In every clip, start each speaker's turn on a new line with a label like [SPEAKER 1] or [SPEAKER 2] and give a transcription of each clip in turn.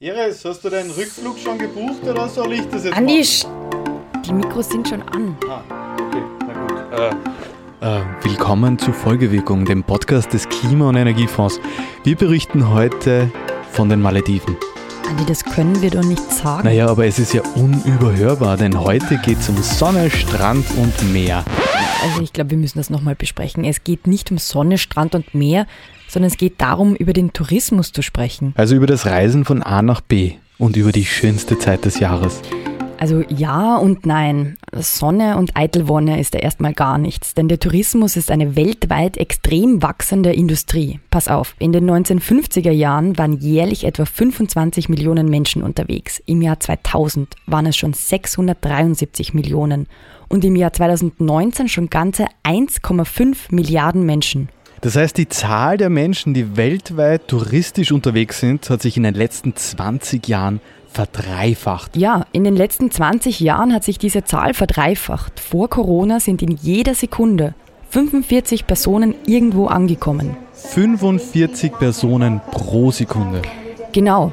[SPEAKER 1] Iris, hast du deinen Rückflug schon gebucht oder soll ich das jetzt
[SPEAKER 2] Andi,
[SPEAKER 1] machen?
[SPEAKER 2] sch- die Mikros sind schon an.
[SPEAKER 1] Ah, okay, na gut. Äh,
[SPEAKER 3] Äh, willkommen zu Folgewirkung, dem Podcast des Klima- und Energiefonds. Wir berichten heute von den Malediven.
[SPEAKER 2] Andi, das können wir doch nicht sagen.
[SPEAKER 3] Naja, aber es ist ja unüberhörbar, denn heute geht es um Sonne, Strand und Meer.
[SPEAKER 2] Also ich glaube, wir müssen das nochmal besprechen. Es geht nicht um Sonne, Strand und Meer, sondern es geht darum, über den Tourismus zu sprechen.
[SPEAKER 3] Also über das Reisen von A nach B und über die schönste Zeit des Jahres.
[SPEAKER 2] Also ja und nein. Sonne und Eitelwonne ist da erstmal gar nichts, denn der Tourismus ist eine weltweit extrem wachsende Industrie. Pass auf, in den 1950er Jahren waren jährlich etwa 25 Millionen Menschen unterwegs. Im Jahr 2000 waren es schon 673 Millionen und im Jahr 2019 schon ganze 1,5 Milliarden Menschen.
[SPEAKER 3] Das heißt, die Zahl der Menschen, die weltweit touristisch unterwegs sind, hat sich in den letzten 20 Jahren verdreifacht.
[SPEAKER 2] Ja, in den letzten 20 Jahren hat sich diese Zahl verdreifacht. Vor Corona sind in jeder Sekunde 45 Personen irgendwo angekommen.
[SPEAKER 3] 45 Personen pro Sekunde.
[SPEAKER 2] Genau.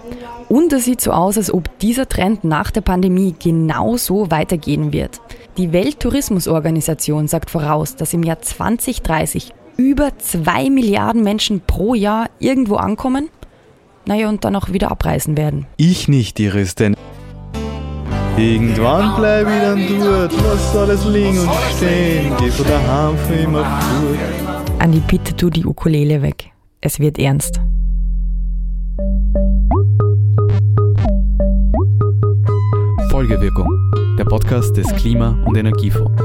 [SPEAKER 2] Und es sieht so aus, als ob dieser Trend nach der Pandemie genauso weitergehen wird. Die Welttourismusorganisation sagt voraus, dass im Jahr 2030 über 2 Milliarden Menschen pro Jahr irgendwo ankommen, naja, und dann auch wieder abreisen werden.
[SPEAKER 3] Ich nicht, Iris, denn irgendwann bleib ich dann dort, lass alles liegen und stehen, geh von daheim für immer fort.
[SPEAKER 2] Andi, bitte tu die Ukulele weg. Es wird ernst.
[SPEAKER 3] Folgewirkung, der Podcast des Klima- und Energiefonds.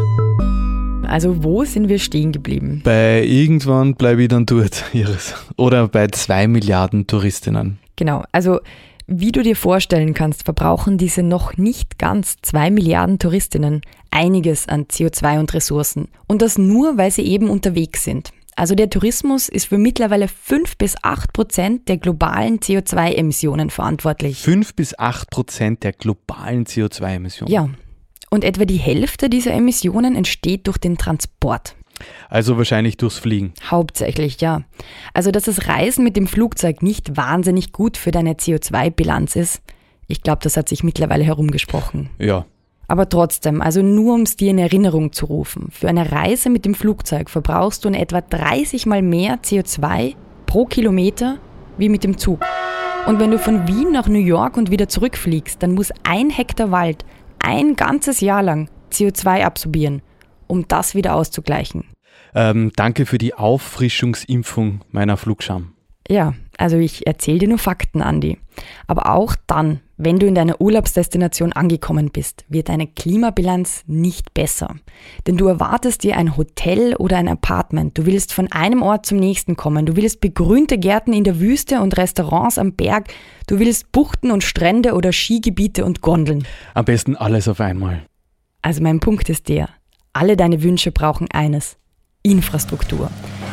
[SPEAKER 2] Also wo sind wir stehen geblieben?
[SPEAKER 3] Bei irgendwann bleibe ich dann dort, Iris. Oder bei zwei Milliarden Touristinnen.
[SPEAKER 2] Genau, also wie du dir vorstellen kannst, verbrauchen diese noch nicht ganz zwei Milliarden Touristinnen einiges an CO2 und Ressourcen. Und das nur, weil sie eben unterwegs sind. Also der Tourismus ist für mittlerweile fünf bis acht Prozent der globalen CO2-Emissionen verantwortlich.
[SPEAKER 3] Fünf bis acht Prozent der globalen CO2-Emissionen.
[SPEAKER 2] Ja. Und etwa die Hälfte dieser Emissionen entsteht durch den Transport.
[SPEAKER 3] Also wahrscheinlich durchs Fliegen.
[SPEAKER 2] Hauptsächlich, ja. Also, dass das Reisen mit dem Flugzeug nicht wahnsinnig gut für deine CO2-Bilanz ist, ich glaube, das hat sich mittlerweile herumgesprochen.
[SPEAKER 3] Ja.
[SPEAKER 2] Aber trotzdem, also nur um es dir in Erinnerung zu rufen, für eine Reise mit dem Flugzeug verbrauchst du in etwa 30 mal mehr CO2 pro Kilometer wie mit dem Zug. Und wenn du von Wien nach New York und wieder zurückfliegst, dann muss ein Hektar Wald ein ganzes Jahr lang CO2 absorbieren, um das wieder auszugleichen.
[SPEAKER 3] Ähm, danke für die Auffrischungsimpfung meiner Flugscham.
[SPEAKER 2] Ja, also ich erzähle dir nur Fakten, Andi. Aber auch dann, wenn du in deiner Urlaubsdestination angekommen bist, wird deine Klimabilanz nicht besser. Denn du erwartest dir ein Hotel oder ein Apartment. Du willst von einem Ort zum nächsten kommen. Du willst begrünte Gärten in der Wüste und Restaurants am Berg. Du willst Buchten und Strände oder Skigebiete und Gondeln.
[SPEAKER 3] Am besten alles auf einmal.
[SPEAKER 2] Also mein Punkt ist der, alle deine Wünsche brauchen eines, Infrastruktur.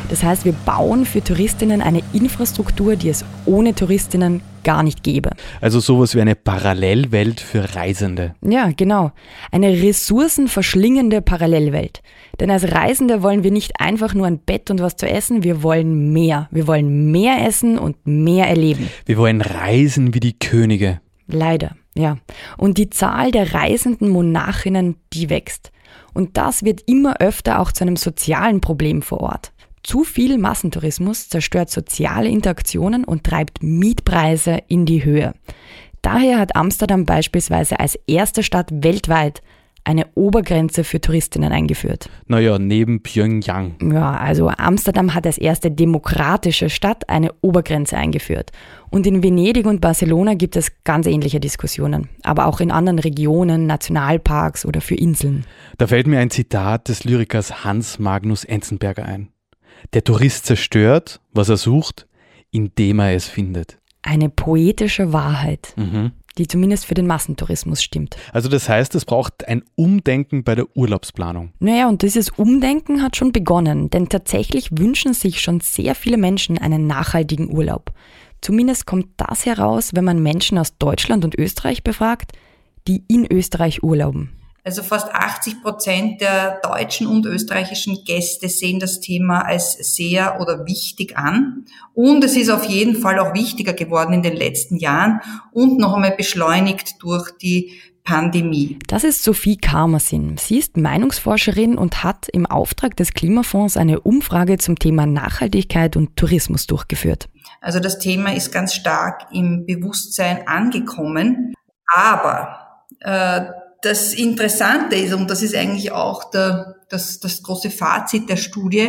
[SPEAKER 2] Das heißt, wir bauen für Touristinnen eine Infrastruktur, die es ohne Touristinnen gar nicht gäbe.
[SPEAKER 3] Also sowas wie eine Parallelwelt für Reisende.
[SPEAKER 2] Ja, genau. Eine ressourcenverschlingende Parallelwelt. Denn als Reisende wollen wir nicht einfach nur ein Bett und was zu essen, wir wollen mehr. Wir wollen mehr essen und mehr erleben.
[SPEAKER 3] Wir wollen reisen wie die Könige.
[SPEAKER 2] Leider, ja. Und die Zahl der reisenden Monarchinnen, die wächst. Und das wird immer öfter auch zu einem sozialen Problem vor Ort. Zu viel Massentourismus zerstört soziale Interaktionen und treibt Mietpreise in die Höhe. Daher hat Amsterdam beispielsweise als erste Stadt weltweit eine Obergrenze für Touristinnen eingeführt.
[SPEAKER 3] Naja, neben Pyongyang.
[SPEAKER 2] Ja, also Amsterdam hat als erste demokratische Stadt eine Obergrenze eingeführt. Und in Venedig und Barcelona gibt es ganz ähnliche Diskussionen, aber auch in anderen Regionen, Nationalparks oder für Inseln.
[SPEAKER 3] Da fällt mir ein Zitat des Lyrikers Hans Magnus Enzensberger ein. Der Tourist zerstört, was er sucht, indem er es findet.
[SPEAKER 2] Eine poetische Wahrheit,
[SPEAKER 3] Mhm.
[SPEAKER 2] die zumindest für den Massentourismus stimmt.
[SPEAKER 3] Also das heißt, es braucht ein Umdenken bei der Urlaubsplanung.
[SPEAKER 2] Naja, und dieses Umdenken hat schon begonnen, denn tatsächlich wünschen sich schon sehr viele Menschen einen nachhaltigen Urlaub. Zumindest kommt das heraus, wenn man Menschen aus Deutschland und Österreich befragt, die in Österreich urlauben.
[SPEAKER 4] Also fast 80 Prozent der deutschen und österreichischen Gäste sehen das Thema als sehr oder wichtig an. Und es ist auf jeden Fall auch wichtiger geworden in den letzten Jahren und noch einmal beschleunigt durch die Pandemie.
[SPEAKER 2] Das ist Sophie Karmersin. Sie ist Meinungsforscherin und hat im Auftrag des Klimafonds eine Umfrage zum Thema Nachhaltigkeit und Tourismus durchgeführt.
[SPEAKER 4] Also das Thema ist ganz stark im Bewusstsein angekommen. Aber äh, das Interessante ist, und das ist eigentlich auch der, das, das große Fazit der Studie,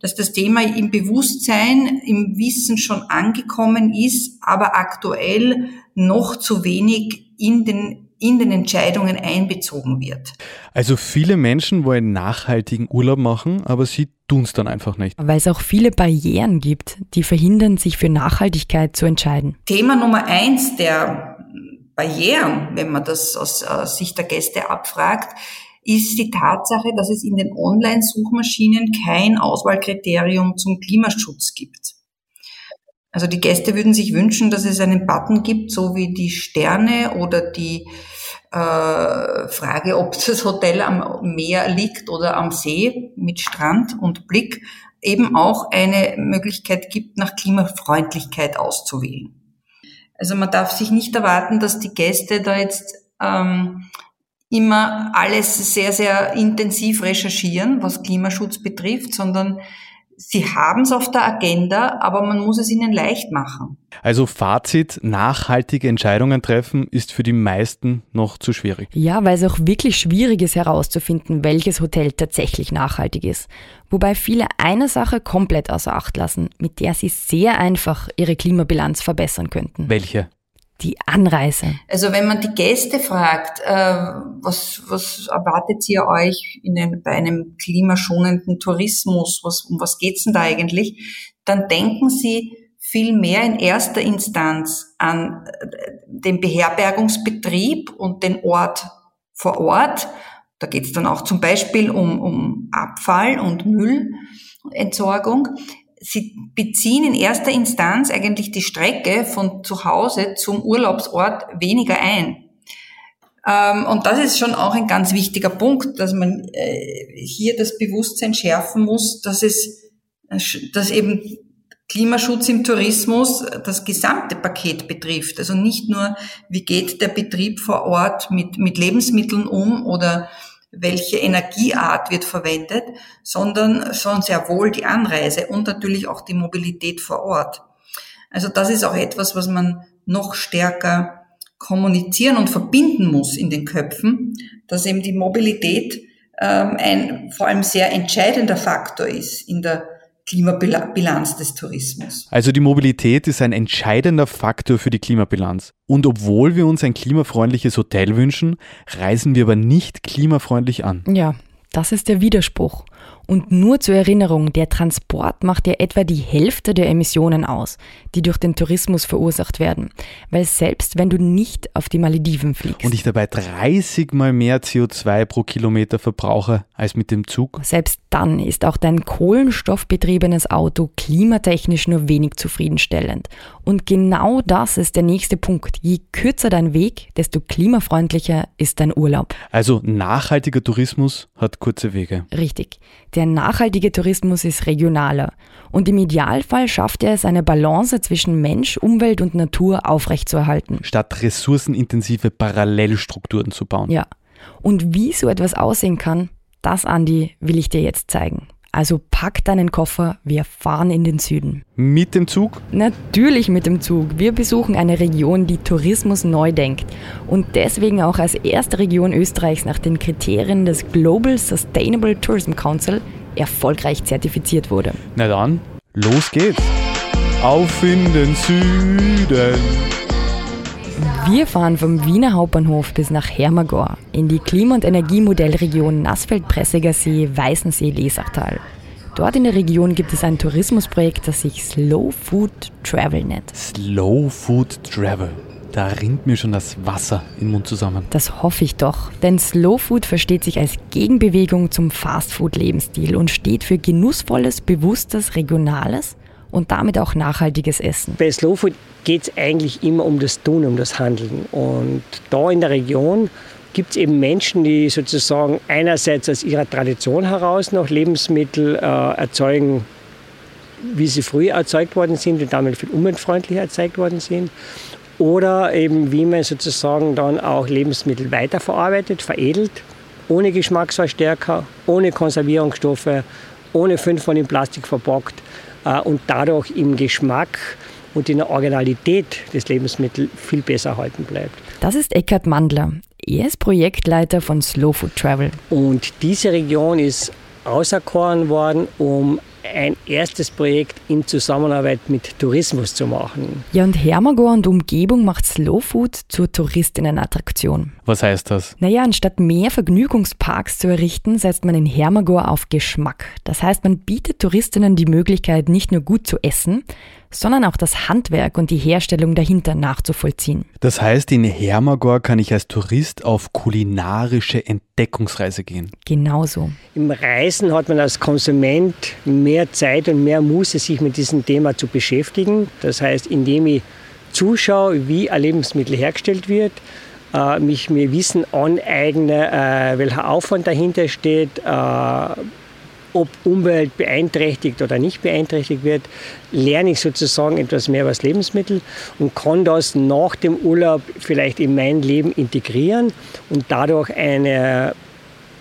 [SPEAKER 4] dass das Thema im Bewusstsein, im Wissen schon angekommen ist, aber aktuell noch zu wenig in den in den Entscheidungen einbezogen wird.
[SPEAKER 3] Also viele Menschen wollen nachhaltigen Urlaub machen, aber sie tun es dann einfach nicht.
[SPEAKER 2] Weil es auch viele Barrieren gibt, die verhindern, sich für Nachhaltigkeit zu entscheiden.
[SPEAKER 4] Thema Nummer eins der Barrieren, wenn man das aus Sicht der Gäste abfragt, ist die Tatsache, dass es in den Online-Suchmaschinen kein Auswahlkriterium zum Klimaschutz gibt. Also die Gäste würden sich wünschen, dass es einen Button gibt, so wie die Sterne oder die äh, Frage, ob das Hotel am Meer liegt oder am See mit Strand und Blick, eben auch eine Möglichkeit gibt, nach Klimafreundlichkeit auszuwählen. Also man darf sich nicht erwarten, dass die Gäste da jetzt ähm, immer alles sehr, sehr intensiv recherchieren, was Klimaschutz betrifft, sondern sie haben es auf der Agenda, aber man muss es ihnen leicht machen.
[SPEAKER 3] Also Fazit, nachhaltige Entscheidungen treffen ist für die meisten noch zu schwierig.
[SPEAKER 2] Ja, weil es auch wirklich schwierig ist herauszufinden, welches Hotel tatsächlich nachhaltig ist. Wobei viele eine Sache komplett außer Acht lassen, mit der sie sehr einfach ihre Klimabilanz verbessern könnten.
[SPEAKER 3] Welche?
[SPEAKER 2] Die Anreise?
[SPEAKER 4] Also wenn man die Gäste fragt, äh, was, was erwartet ihr euch in ein, bei einem klimaschonenden Tourismus, was, um was geht's denn da eigentlich, dann denken sie viel mehr in erster Instanz an äh, den Beherbergungsbetrieb und den Ort vor Ort. Da geht's dann auch zum Beispiel um, um Abfall und Müllentsorgung sie beziehen in erster Instanz eigentlich die Strecke von zu Hause zum Urlaubsort weniger ein. Ähm, und das ist schon auch ein ganz wichtiger Punkt, dass man äh, hier das Bewusstsein schärfen muss, dass es, dass eben Klimaschutz im Tourismus das gesamte Paket betrifft. Also nicht nur, wie geht der Betrieb vor Ort mit, mit Lebensmitteln um oder welche Energieart wird verwendet, sondern schon sehr wohl die Anreise und natürlich auch die Mobilität vor Ort. Also das ist auch etwas, was man noch stärker kommunizieren und verbinden muss in den Köpfen, dass eben die Mobilität ähm, ein vor allem sehr entscheidender Faktor ist in der Klimabilanz des Tourismus.
[SPEAKER 3] Also die Mobilität ist ein entscheidender Faktor für die Klimabilanz. Und obwohl wir uns ein klimafreundliches Hotel wünschen, reisen wir aber nicht klimafreundlich an.
[SPEAKER 2] Ja, das ist der Widerspruch. Und nur zur Erinnerung, der Transport macht ja etwa die Hälfte der Emissionen aus, die durch den Tourismus verursacht werden. Weil selbst wenn du nicht auf die Malediven fliegst.
[SPEAKER 3] Und ich dabei 30 mal mehr CO2 pro Kilometer verbrauche als mit dem Zug.
[SPEAKER 2] Selbst dann ist auch dein kohlenstoffbetriebenes Auto klimatechnisch nur wenig zufriedenstellend. Und genau das ist der nächste Punkt. Je kürzer dein Weg, desto klimafreundlicher ist dein Urlaub.
[SPEAKER 3] Also nachhaltiger Tourismus hat kurze Wege.
[SPEAKER 2] Richtig. Der nachhaltige Tourismus ist regionaler und im Idealfall schafft er es, eine Balance zwischen Mensch, Umwelt und Natur aufrechtzuerhalten.
[SPEAKER 3] Statt ressourcenintensive Parallelstrukturen zu bauen.
[SPEAKER 2] Ja. Und wie so etwas aussehen kann, das, Andi, will ich dir jetzt zeigen. Also pack deinen Koffer, wir fahren in den Süden.
[SPEAKER 3] Mit dem Zug?
[SPEAKER 2] Natürlich mit dem Zug. Wir besuchen eine Region, die Tourismus neu denkt und deswegen auch als erste Region Österreichs nach den Kriterien des Global Sustainable Tourism Council erfolgreich zertifiziert wurde.
[SPEAKER 3] Na dann, los geht's. Auf in den Süden.
[SPEAKER 2] Wir fahren vom Wiener Hauptbahnhof bis nach Hermagor in die Klima- und Energiemodellregion Nassfeld-Pressiger See, Weißensee, Lesachtal. Dort in der Region gibt es ein Tourismusprojekt, das sich Slow Food Travel nennt.
[SPEAKER 3] Slow Food Travel. Da rinnt mir schon das Wasser im Mund zusammen.
[SPEAKER 2] Das hoffe ich doch, denn Slow Food versteht sich als Gegenbewegung zum Fastfood-Lebensstil und steht für genussvolles, bewusstes, regionales und damit auch nachhaltiges Essen.
[SPEAKER 5] Bei Slowfood geht es eigentlich immer um das Tun, um das Handeln. Und da in der Region gibt es eben Menschen, die sozusagen einerseits aus ihrer Tradition heraus noch Lebensmittel äh, erzeugen, wie sie früher erzeugt worden sind und damit viel umweltfreundlicher erzeugt worden sind. Oder eben wie man sozusagen dann auch Lebensmittel weiterverarbeitet, veredelt, ohne Geschmacksverstärker, ohne Konservierungsstoffe, ohne fünfmal in Plastik verpackt und dadurch im Geschmack und in der Originalität des Lebensmittels viel besser erhalten bleibt.
[SPEAKER 2] Das ist Eckhard Mandler. Er ist Projektleiter von Slow Food Travel.
[SPEAKER 5] Und diese Region ist auserkoren worden, um ein erstes Projekt in Zusammenarbeit mit Tourismus zu machen.
[SPEAKER 2] Ja, und Hermagor und Umgebung macht Slow Food zur Touristerinnenattraktion.
[SPEAKER 3] Was heißt das?
[SPEAKER 2] Naja, anstatt mehr Vergnügungsparks zu errichten, setzt man in Hermagor auf Geschmack. Das heißt, man bietet Touristinnen die Möglichkeit, nicht nur gut zu essen, sondern auch das Handwerk und die Herstellung dahinter nachzuvollziehen.
[SPEAKER 3] Das heißt, in Hermagor kann ich als Tourist auf kulinarische Entdeckungsreise gehen.
[SPEAKER 2] Genauso.
[SPEAKER 5] Im Reisen hat man als Konsument mehr Zeit und mehr Muße, sich mit diesem Thema zu beschäftigen. Das heißt, indem ich zuschaue, wie ein Lebensmittel hergestellt wird, äh, mich mir Wissen aneigne, äh, welcher Aufwand dahinter steht, äh, ob Umwelt beeinträchtigt oder nicht beeinträchtigt wird, lerne ich sozusagen etwas mehr über Lebensmittel und kann das nach dem Urlaub vielleicht in mein Leben integrieren und dadurch eine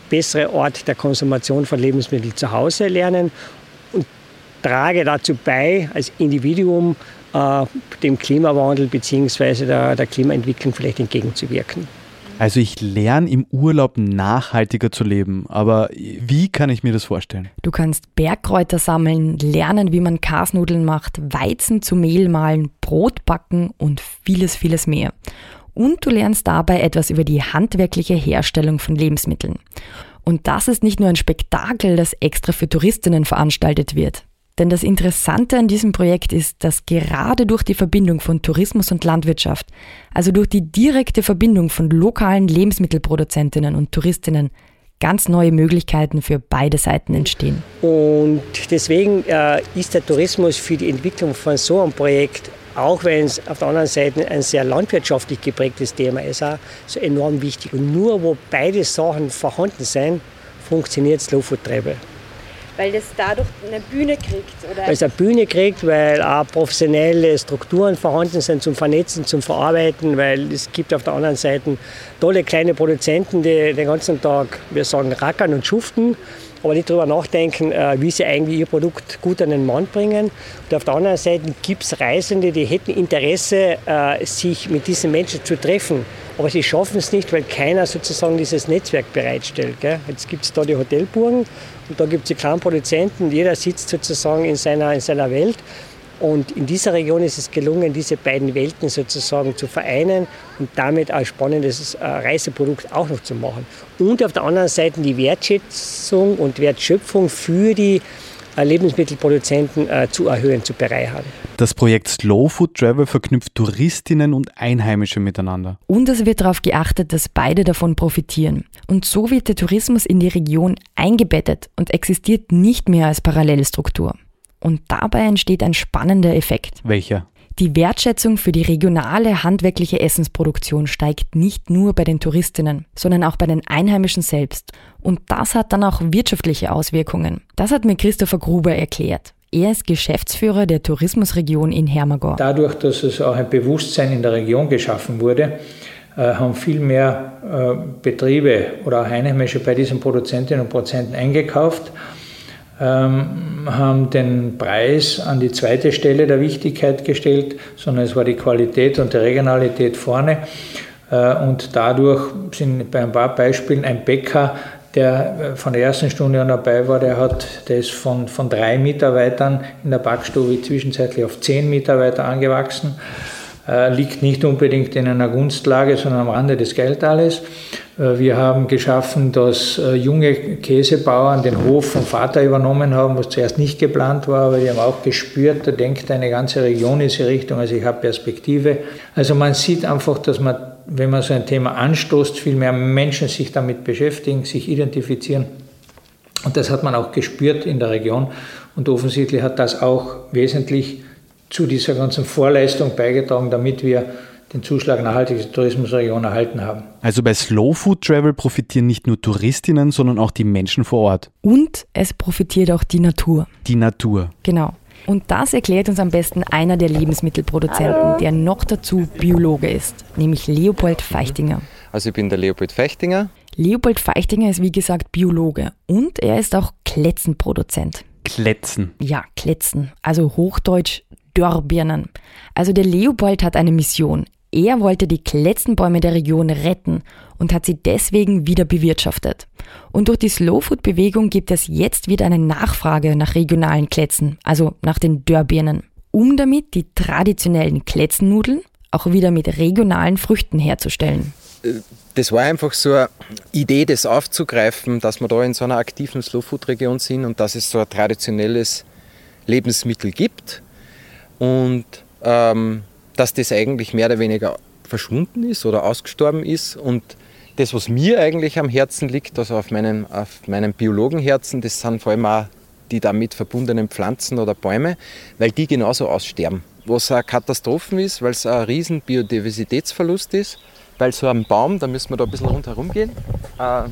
[SPEAKER 5] bessere Art der Konsumation von Lebensmitteln zu Hause lernen und trage dazu bei, als Individuum äh, dem Klimawandel bzw. Der, der Klimaentwicklung vielleicht entgegenzuwirken.
[SPEAKER 3] Also ich lerne im Urlaub nachhaltiger zu leben, aber wie kann ich mir das vorstellen?
[SPEAKER 2] Du kannst Bergkräuter sammeln, lernen, wie man Kasnudeln macht, Weizen zu Mehl mahlen, Brot backen und vieles, vieles mehr. Und du lernst dabei etwas über die handwerkliche Herstellung von Lebensmitteln. Und das ist nicht nur ein Spektakel, das extra für Touristinnen veranstaltet wird. Denn das Interessante an diesem Projekt ist, dass gerade durch die Verbindung von Tourismus und Landwirtschaft, also durch die direkte Verbindung von lokalen Lebensmittelproduzentinnen und Touristinnen, ganz neue Möglichkeiten für beide Seiten entstehen.
[SPEAKER 5] Und deswegen äh, ist der Tourismus für die Entwicklung von so einem Projekt, auch wenn es auf der anderen Seite ein sehr landwirtschaftlich geprägtes Thema ist, auch so enorm wichtig. Und nur wo beide Sachen vorhanden sind, funktioniert Slow Food Travel
[SPEAKER 6] weil das dadurch eine Bühne kriegt? Oder?
[SPEAKER 5] Weil es eine Bühne kriegt, weil auch professionelle Strukturen vorhanden sind zum Vernetzen, zum Verarbeiten, weil es gibt auf der anderen Seite tolle kleine Produzenten, die den ganzen Tag, wir sagen, rackern und schuften aber nicht darüber nachdenken, äh, wie sie eigentlich ihr Produkt gut an den Mann bringen. Und auf der anderen Seite gibt es Reisende, die hätten Interesse, äh, sich mit diesen Menschen zu treffen. Aber sie schaffen es nicht, weil keiner sozusagen dieses Netzwerk bereitstellt. Jetzt gibt es da die Hotelburgen und da gibt es die kleinen Produzenten. Jeder sitzt sozusagen in seiner, in seiner Welt. Und in dieser Region ist es gelungen, diese beiden Welten sozusagen zu vereinen und damit ein spannendes äh, Reiseprodukt auch noch zu machen. Und auf der anderen Seite die Wertschätzung und Wertschöpfung für die Lebensmittelproduzenten äh, zu erhöhen, zu bereichern.
[SPEAKER 3] Das Projekt Slow Food Travel verknüpft Touristinnen und Einheimische miteinander.
[SPEAKER 2] Und es wird darauf geachtet, dass beide davon profitieren. Und so wird der Tourismus in die Region eingebettet und existiert nicht mehr als Parallelstruktur. Und dabei entsteht ein spannender Effekt.
[SPEAKER 3] Welcher?
[SPEAKER 2] Die Wertschätzung für die regionale handwerkliche Essensproduktion steigt nicht nur bei den Touristinnen, sondern auch bei den Einheimischen selbst. Und das hat dann auch wirtschaftliche Auswirkungen. Das hat mir Christopher Gruber erklärt. Er ist Geschäftsführer der Tourismusregion in Hermagor.
[SPEAKER 7] Dadurch, dass es auch ein Bewusstsein in der Region geschaffen wurde, äh, haben viel mehr äh, Betriebe oder auch Einheimische bei diesen Produzentinnen und Produzenten eingekauft ähm, haben den Preis an die zweite Stelle der Wichtigkeit gestellt, sondern es war die Qualität und die Regionalität vorne. Äh, und dadurch sind bei ein paar Beispielen ein Bäcker, der äh, von der ersten Stunde an dabei war, der, hat, ist von, von drei Mitarbeitern in der Backstube zwischenzeitlich auf zehn Mitarbeiter angewachsen. Äh, liegt nicht unbedingt in einer Gunstlage, sondern am Rande des Geldtales. Äh, wir haben geschaffen, dass äh, junge Käsebauern den Hof vom Vater übernommen haben, was zuerst nicht geplant war, aber die haben auch gespürt, da denkt eine ganze Region in diese Richtung, also ich habe Perspektive. Also man sieht einfach, dass man, wenn man so ein Thema anstoßt, viel mehr Menschen sich damit beschäftigen, sich identifizieren. Und das hat man auch gespürt in der Region. Und offensichtlich hat das auch wesentlich zu dieser ganzen Vorleistung beigetragen, damit wir den Zuschlag nachhaltige Tourismusregion erhalten haben.
[SPEAKER 3] Also bei Slow Food Travel profitieren nicht nur Touristinnen, sondern auch die Menschen vor Ort.
[SPEAKER 2] Und es profitiert auch die Natur.
[SPEAKER 3] Die Natur.
[SPEAKER 2] Genau. Und das erklärt uns am besten einer der Lebensmittelproduzenten, der noch dazu Biologe ist, nämlich Leopold Feichtinger.
[SPEAKER 8] Also ich bin der Leopold Feichtinger.
[SPEAKER 2] Leopold Feichtinger ist wie gesagt Biologe und er ist auch Kletzenproduzent.
[SPEAKER 3] Kletzen.
[SPEAKER 2] Ja, Kletzen, also Hochdeutsch Dörrbirnen. Also der Leopold hat eine Mission. Er wollte die Kletzenbäume der Region retten und hat sie deswegen wieder bewirtschaftet. Und durch die Slowfood-Bewegung gibt es jetzt wieder eine Nachfrage nach regionalen Kletzen, also nach den Dörrbirnen, um damit die traditionellen Kletzennudeln auch wieder mit regionalen Früchten herzustellen.
[SPEAKER 8] Das war einfach so eine Idee, das aufzugreifen, dass wir da in so einer aktiven Slowfood-Region sind und dass es so ein traditionelles Lebensmittel gibt und ähm, dass das eigentlich mehr oder weniger verschwunden ist oder ausgestorben ist. Und das, was mir eigentlich am Herzen liegt, also auf meinem, auf meinem Biologenherzen, das sind vor allem auch die damit verbundenen Pflanzen oder Bäume, weil die genauso aussterben. Was eine Katastrophe ist, weil es ein riesen Biodiversitätsverlust ist, weil so ein Baum, da müssen wir da ein bisschen rundherum gehen, äh,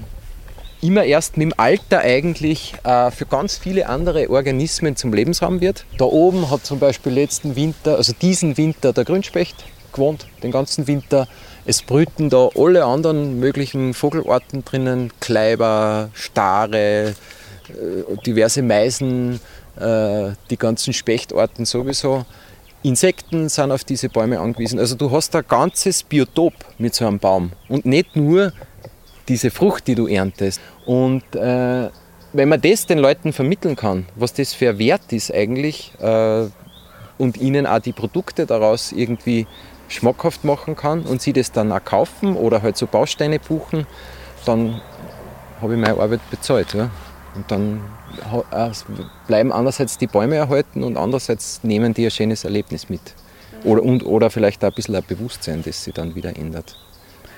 [SPEAKER 8] immer erst mit dem Alter eigentlich äh, für ganz viele andere Organismen zum Lebensraum wird. Da oben hat zum Beispiel letzten Winter, also diesen Winter der Grünspecht gewohnt, den ganzen Winter. Es brüten da alle anderen möglichen Vogelarten drinnen, Kleiber, Stare, äh, diverse Meisen, äh, die ganzen Spechtarten sowieso. Insekten sind auf diese Bäume angewiesen. Also du hast ein ganzes Biotop mit so einem Baum und nicht nur diese Frucht, die du erntest. Und äh, wenn man das den Leuten vermitteln kann, was das für ein Wert ist eigentlich äh, und ihnen auch die Produkte daraus irgendwie schmackhaft machen kann und sie das dann auch kaufen oder halt so Bausteine buchen, dann habe ich meine Arbeit bezahlt. Ja? Und dann äh, bleiben einerseits die Bäume erhalten und andererseits nehmen die ein schönes Erlebnis mit. Oder, und, oder vielleicht auch ein bisschen ein Bewusstsein, das sich dann wieder ändert.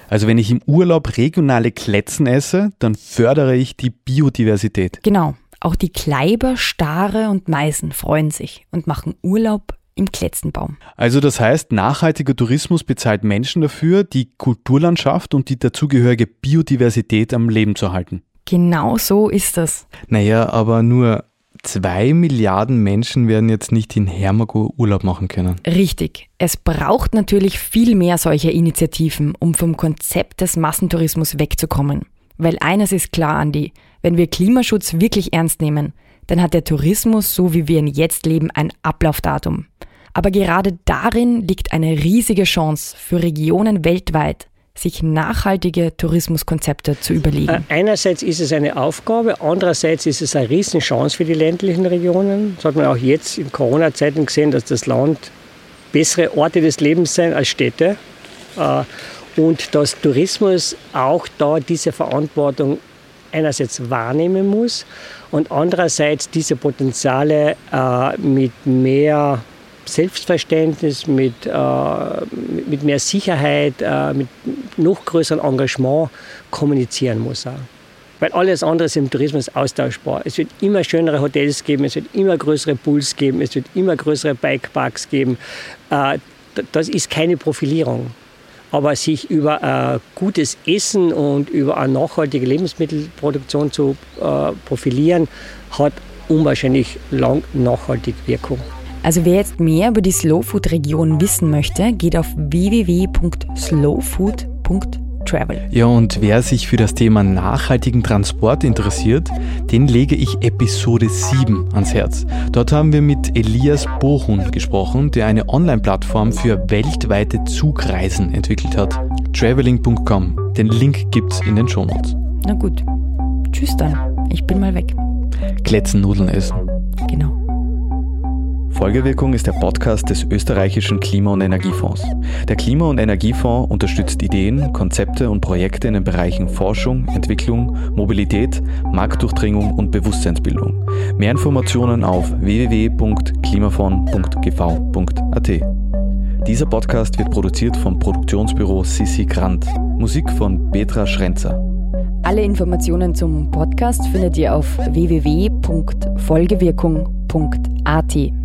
[SPEAKER 3] Also wenn ich im Urlaub regionale Kletzen esse, dann fördere ich die Biodiversität.
[SPEAKER 2] Genau. Auch die Kleiber, Stare und Meisen freuen sich und machen Urlaub im Kletzenbaum.
[SPEAKER 3] Also das heißt, nachhaltiger Tourismus bezahlt Menschen dafür, die Kulturlandschaft und die dazugehörige Biodiversität am Leben zu halten.
[SPEAKER 2] Genau so ist das.
[SPEAKER 3] Naja, aber nur zwei Milliarden Menschen werden jetzt nicht in Hermago Urlaub machen können.
[SPEAKER 2] Richtig. Es braucht natürlich viel mehr solcher Initiativen, um vom Konzept des Massentourismus wegzukommen. Weil eines ist klar, Andi, wenn wir Klimaschutz wirklich ernst nehmen, dann hat der Tourismus, so wie wir ihn jetzt leben, ein Ablaufdatum. Aber gerade darin liegt eine riesige Chance für Regionen weltweit, sich nachhaltige Tourismuskonzepte zu überlegen? Äh,
[SPEAKER 5] einerseits ist es eine Aufgabe, andererseits ist es eine Riesenchance für die ländlichen Regionen. Das hat man auch jetzt in Corona-Zeiten gesehen, dass das Land bessere Orte des Lebens sind als Städte. Äh, und dass Tourismus auch da diese Verantwortung einerseits wahrnehmen muss und andererseits diese Potenziale äh, mit mehr Selbstverständnis, mit, äh, mit mehr Sicherheit, äh, mit noch größerem Engagement kommunizieren muss. Auch. Weil alles andere ist im Tourismus austauschbar. Es wird immer schönere Hotels geben, es wird immer größere Pools geben, es wird immer größere Bikeparks geben. Äh, das ist keine Profilierung. Aber sich über äh, gutes Essen und über eine nachhaltige Lebensmittelproduktion zu äh, profilieren, hat unwahrscheinlich lang nachhaltig Wirkung.
[SPEAKER 2] Also wer jetzt mehr über die Slowfood-Region wissen möchte, geht auf www.slowfood.travel.
[SPEAKER 3] Ja, und wer sich für das Thema nachhaltigen Transport interessiert, den lege ich Episode 7 ans Herz. Dort haben wir mit Elias Bohun gesprochen, der eine Online-Plattform für weltweite Zugreisen entwickelt hat. Traveling.com. Den Link gibt's in den Shownotes.
[SPEAKER 2] Na gut. Tschüss dann. Ich bin mal weg.
[SPEAKER 3] Kletzennudeln essen. Folgewirkung ist der Podcast des österreichischen Klima- und Energiefonds. Der Klima- und Energiefonds unterstützt Ideen, Konzepte und Projekte in den Bereichen Forschung, Entwicklung, Mobilität, Marktdurchdringung und Bewusstseinsbildung. Mehr Informationen auf www.klimafond.gv.at. Dieser Podcast wird produziert vom Produktionsbüro Sissi Grant. Musik von Petra Schrenzer.
[SPEAKER 2] Alle Informationen zum Podcast findet ihr auf www.folgewirkung.at.